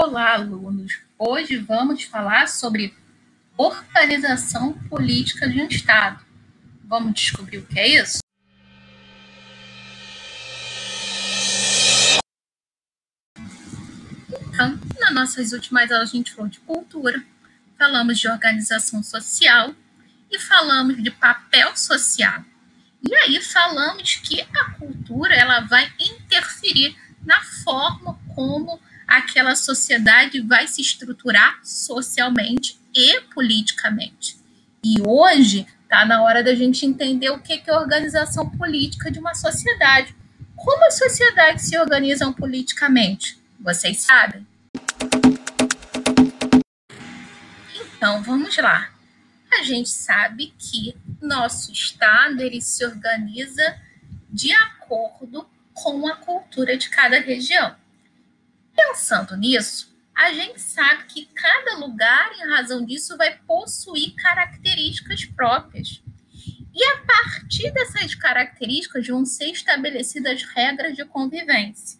Olá, alunos! Hoje vamos falar sobre organização política de um Estado. Vamos descobrir o que é isso? Então, nas nossas últimas aulas, a gente falou de cultura, falamos de organização social e falamos de papel social. E aí falamos que a cultura ela vai interferir na forma como aquela sociedade vai se estruturar socialmente e politicamente. E hoje está na hora da gente entender o que é a organização política de uma sociedade. Como as sociedades se organizam politicamente? Vocês sabem? Então, vamos lá. A gente sabe que nosso estado ele se organiza de acordo com a cultura de cada região. Pensando nisso, a gente sabe que cada lugar, em razão disso, vai possuir características próprias. E a partir dessas características vão ser estabelecidas regras de convivência.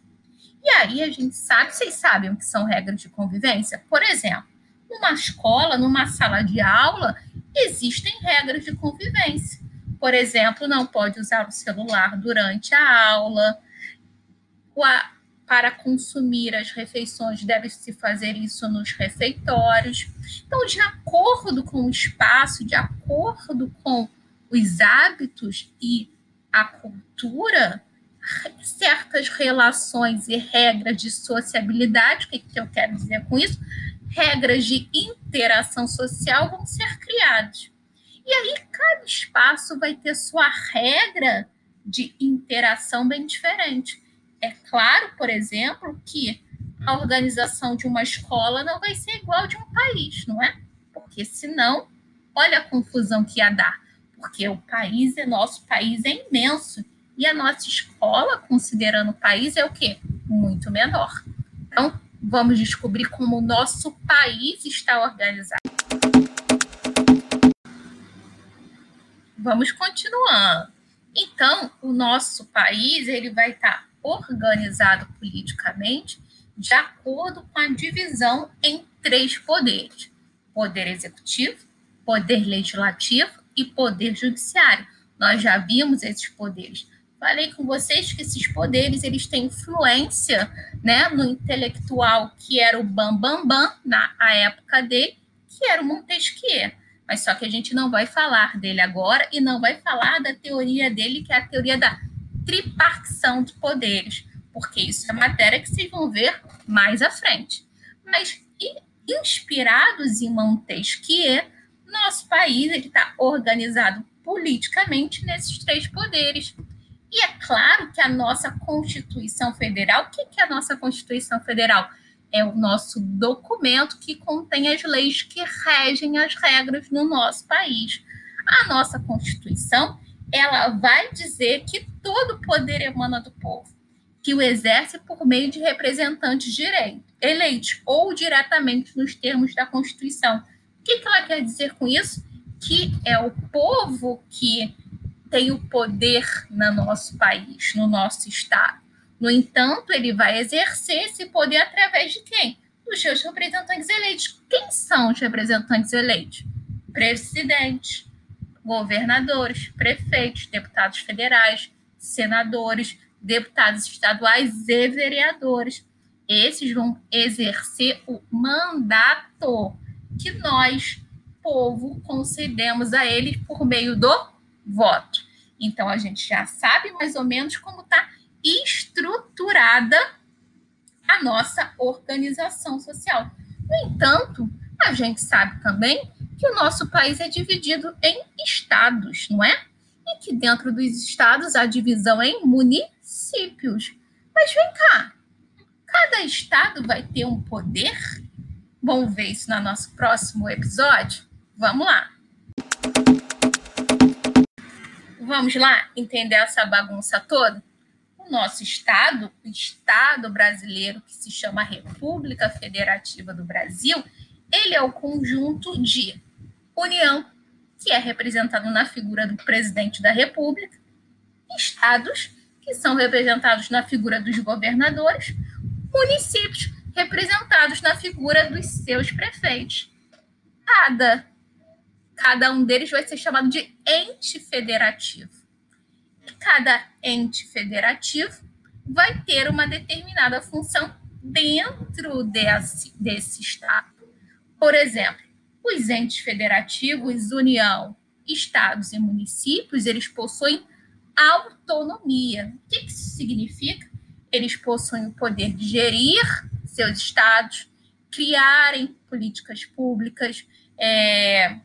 E aí a gente sabe, vocês sabem o que são regras de convivência? Por exemplo, numa escola, numa sala de aula, existem regras de convivência. Por exemplo, não pode usar o celular durante a aula, para consumir as refeições, deve-se fazer isso nos refeitórios. Então, de acordo com o espaço, de acordo com os hábitos e a cultura, certas relações e regras de sociabilidade, o que, que eu quero dizer com isso? Regras de interação social vão ser criadas. E aí, cada espaço vai ter sua regra de interação bem diferente. É claro, por exemplo, que a organização de uma escola não vai ser igual de um país, não é? Porque senão, olha a confusão que ia dar. Porque o país é nosso país é imenso e a nossa escola, considerando o país, é o quê? Muito menor. Então, vamos descobrir como o nosso país está organizado. Vamos continuando. Então, o nosso país ele vai estar organizado politicamente de acordo com a divisão em três poderes: poder executivo, poder legislativo e poder judiciário. Nós já vimos esses poderes. Falei com vocês que esses poderes eles têm influência, né, no intelectual que era o Bambambam Bam, Bam, na a época dele, que era o Montesquieu. Mas só que a gente não vai falar dele agora e não vai falar da teoria dele, que é a teoria da tripartição de poderes, porque isso é matéria que vocês vão ver mais à frente. Mas inspirados em Montesquieu, nosso país está organizado politicamente nesses três poderes. E é claro que a nossa Constituição Federal, o que, que é a nossa Constituição Federal? É o nosso documento que contém as leis que regem as regras no nosso país. A nossa Constituição ela vai dizer que todo poder emana do povo, que o exerce por meio de representantes direitos, eleitos ou diretamente nos termos da Constituição. O que, que ela quer dizer com isso? Que é o povo que tem o poder no nosso país, no nosso Estado. No entanto, ele vai exercer esse poder através de quem? Dos seus representantes eleitos. Quem são os representantes eleitos? Presidente, governadores, prefeitos, deputados federais, senadores, deputados estaduais e vereadores. Esses vão exercer o mandato que nós, povo, concedemos a eles por meio do voto. Então, a gente já sabe mais ou menos como está estruturada a nossa organização social. No entanto, a gente sabe também que o nosso país é dividido em estados, não é? E que dentro dos estados há divisão em municípios. Mas vem cá, cada estado vai ter um poder? Vamos ver isso no nosso próximo episódio? Vamos lá! Vamos lá entender essa bagunça toda? O nosso estado, o estado brasileiro que se chama República Federativa do Brasil, ele é o conjunto de União, que é representado na figura do presidente da República, estados, que são representados na figura dos governadores, municípios, representados na figura dos seus prefeitos. Cada, cada um deles vai ser chamado de ente federativo. E cada ente federativo vai ter uma determinada função dentro desse, desse Estado. Por exemplo, os entes federativos, União, estados e municípios, eles possuem autonomia. O que isso significa? Eles possuem o poder de gerir seus estados, criarem políticas públicas, é,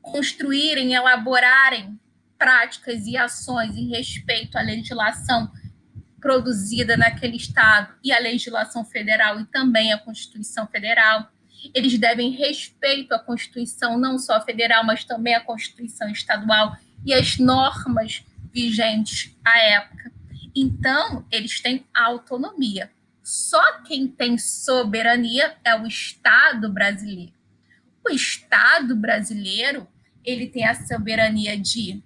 construírem, elaborarem práticas e ações em respeito à legislação produzida naquele estado e à legislação federal e também à Constituição Federal. Eles devem respeito à Constituição, não só federal, mas também à Constituição estadual e às normas vigentes à época. Então, eles têm autonomia. Só quem tem soberania é o Estado brasileiro. O Estado brasileiro, ele tem a soberania de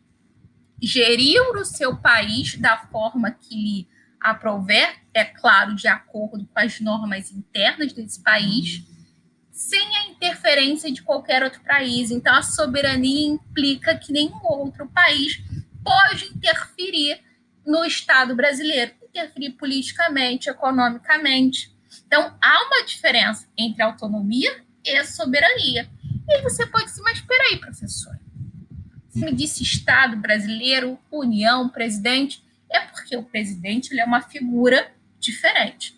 gerir o seu país da forma que lhe aprouver, é claro, de acordo com as normas internas desse país, sem a interferência de qualquer outro país. Então, a soberania implica que nenhum outro país pode interferir no Estado brasileiro, interferir politicamente, economicamente. Então, há uma diferença entre autonomia e soberania. E aí você pode dizer, mas espera aí, professor. Você me disse Estado brasileiro, União, presidente. É porque o presidente ele é uma figura diferente.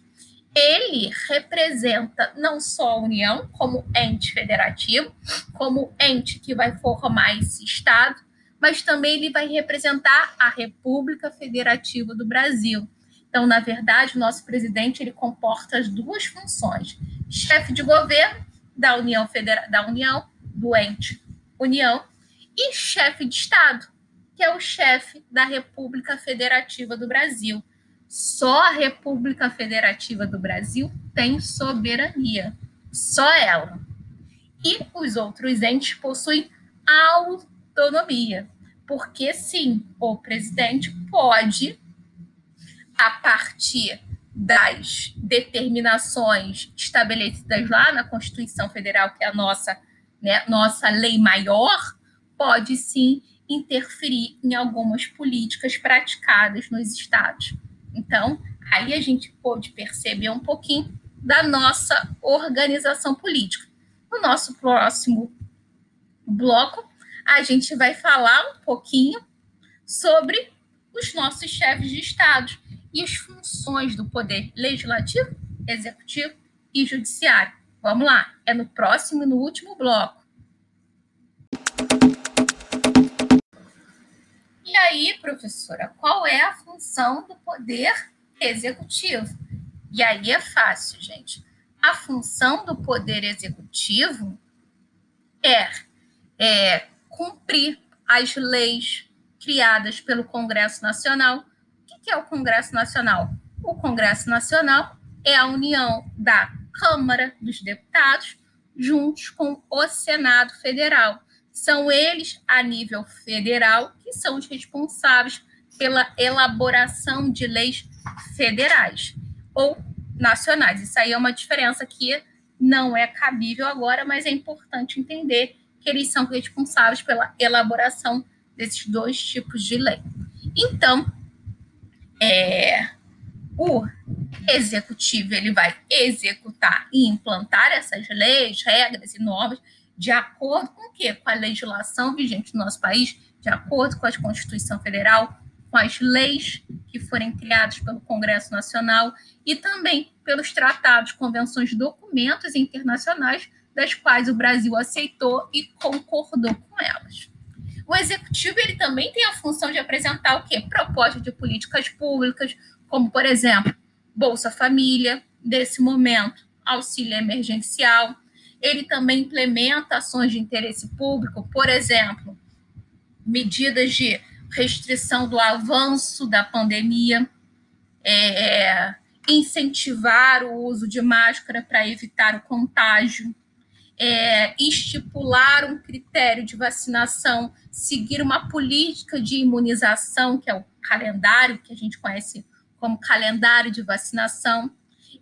Ele representa não só a União como ente federativo, como ente que vai formar esse Estado, mas também ele vai representar a República Federativa do Brasil. Então, na verdade, o nosso presidente ele comporta as duas funções: chefe de governo da União Federal, da União, do ente União, e chefe de Estado, que é o chefe da República Federativa do Brasil. Só a República Federativa do Brasil tem soberania, só ela. E os outros entes possuem autonomia porque sim, o presidente pode, a partir das determinações estabelecidas lá na Constituição Federal, que é a nossa, né, nossa lei maior, pode sim interferir em algumas políticas praticadas nos estados. Então, aí a gente pode perceber um pouquinho da nossa organização política. No nosso próximo bloco, a gente vai falar um pouquinho sobre os nossos chefes de Estado e as funções do poder legislativo, executivo e judiciário. Vamos lá, é no próximo e no último bloco. E aí, professora, qual é a função do poder executivo? E aí é fácil, gente. A função do poder executivo é, é cumprir as leis criadas pelo Congresso Nacional. O que é o Congresso Nacional? O Congresso Nacional é a união da Câmara dos Deputados juntos com o Senado Federal. São eles, a nível federal, que são os responsáveis pela elaboração de leis federais ou nacionais. Isso aí é uma diferença que não é cabível agora, mas é importante entender que eles são responsáveis pela elaboração desses dois tipos de lei. Então, é, o executivo ele vai executar e implantar essas leis, regras e normas de acordo com o quê? Com a legislação vigente no nosso país, de acordo com a Constituição Federal, com as leis que forem criadas pelo Congresso Nacional e também pelos tratados, convenções, documentos internacionais das quais o Brasil aceitou e concordou com elas. O executivo ele também tem a função de apresentar o quê? Propostas de políticas públicas, como por exemplo, Bolsa Família, desse momento, auxílio emergencial. Ele também implementa ações de interesse público, por exemplo, medidas de restrição do avanço da pandemia, é, incentivar o uso de máscara para evitar o contágio é, estipular um critério de vacinação, seguir uma política de imunização, que é o calendário que a gente conhece como calendário de vacinação.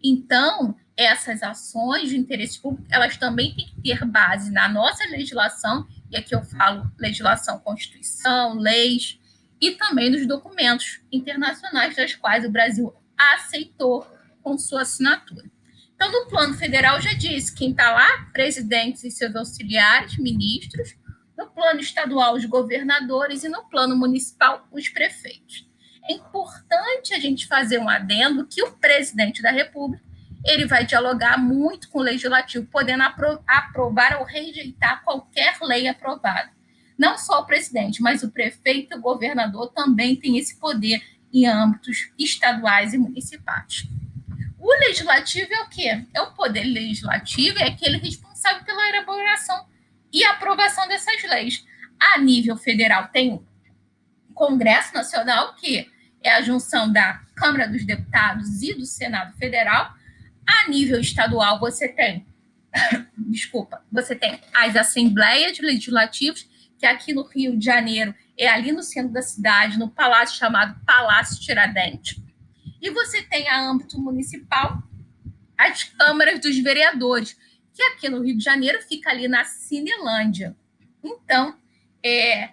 Então, essas ações de interesse público, elas também têm que ter base na nossa legislação, e aqui eu falo legislação, Constituição, leis, e também nos documentos internacionais das quais o Brasil aceitou com sua assinatura. Então, no plano federal, já disse, quem está lá, presidentes e seus auxiliares, ministros, no plano estadual, os governadores, e no plano municipal, os prefeitos. É importante a gente fazer um adendo que o presidente da República ele vai dialogar muito com o legislativo, podendo apro aprovar ou rejeitar qualquer lei aprovada. Não só o presidente, mas o prefeito e o governador também têm esse poder em âmbitos estaduais e municipais. O legislativo é o quê? É o poder legislativo, é aquele responsável pela elaboração e aprovação dessas leis. A nível federal tem o Congresso Nacional, que é a junção da Câmara dos Deputados e do Senado Federal. A nível estadual, você tem, desculpa, você tem as assembleias legislativas, que aqui no Rio de Janeiro é ali no centro da cidade, no palácio chamado Palácio Tiradentes. E você tem a âmbito municipal as câmaras dos vereadores, que aqui no Rio de Janeiro fica ali na Cinelândia. Então, é,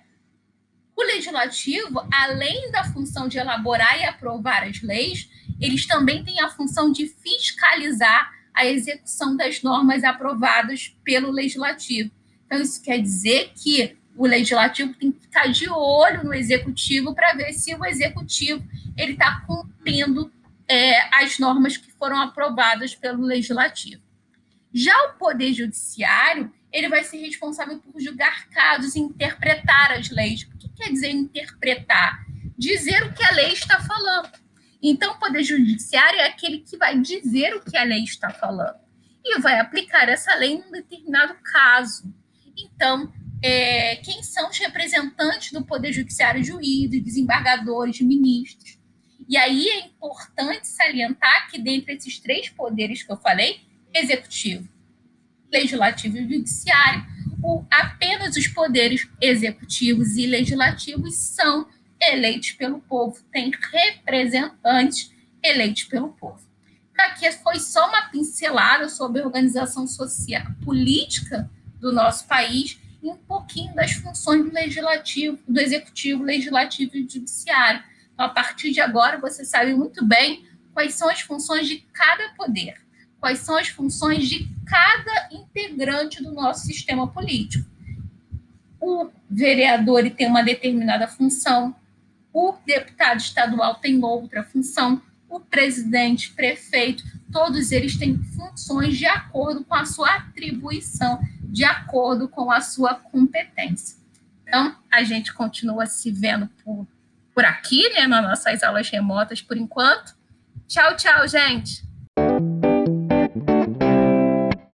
o legislativo, além da função de elaborar e aprovar as leis, eles também têm a função de fiscalizar a execução das normas aprovadas pelo legislativo. Então, isso quer dizer que o legislativo tem que ficar de olho no executivo para ver se o executivo ele está cumprindo é, as normas que foram aprovadas pelo legislativo. Já o poder judiciário ele vai ser responsável por julgar casos e interpretar as leis quer dizer interpretar? Dizer o que a lei está falando. Então, o Poder Judiciário é aquele que vai dizer o que a lei está falando e vai aplicar essa lei em um determinado caso. Então, é, quem são os representantes do Poder Judiciário, juízes, desembargadores, ministros. E aí é importante salientar que, dentre esses três poderes que eu falei, executivo, legislativo e judiciário, o, apenas os poderes executivos e legislativos são eleitos pelo povo, tem representantes eleitos pelo povo. Aqui foi só uma pincelada sobre a organização social política do nosso país e um pouquinho das funções do legislativo, do executivo, legislativo e judiciário. Então, a partir de agora, você sabe muito bem quais são as funções de cada poder quais são as funções de cada integrante do nosso sistema político. O vereador tem uma determinada função, o deputado estadual tem outra função, o presidente, prefeito, todos eles têm funções de acordo com a sua atribuição, de acordo com a sua competência. Então, a gente continua se vendo por, por aqui, né, nas nossas aulas remotas por enquanto. Tchau, tchau, gente!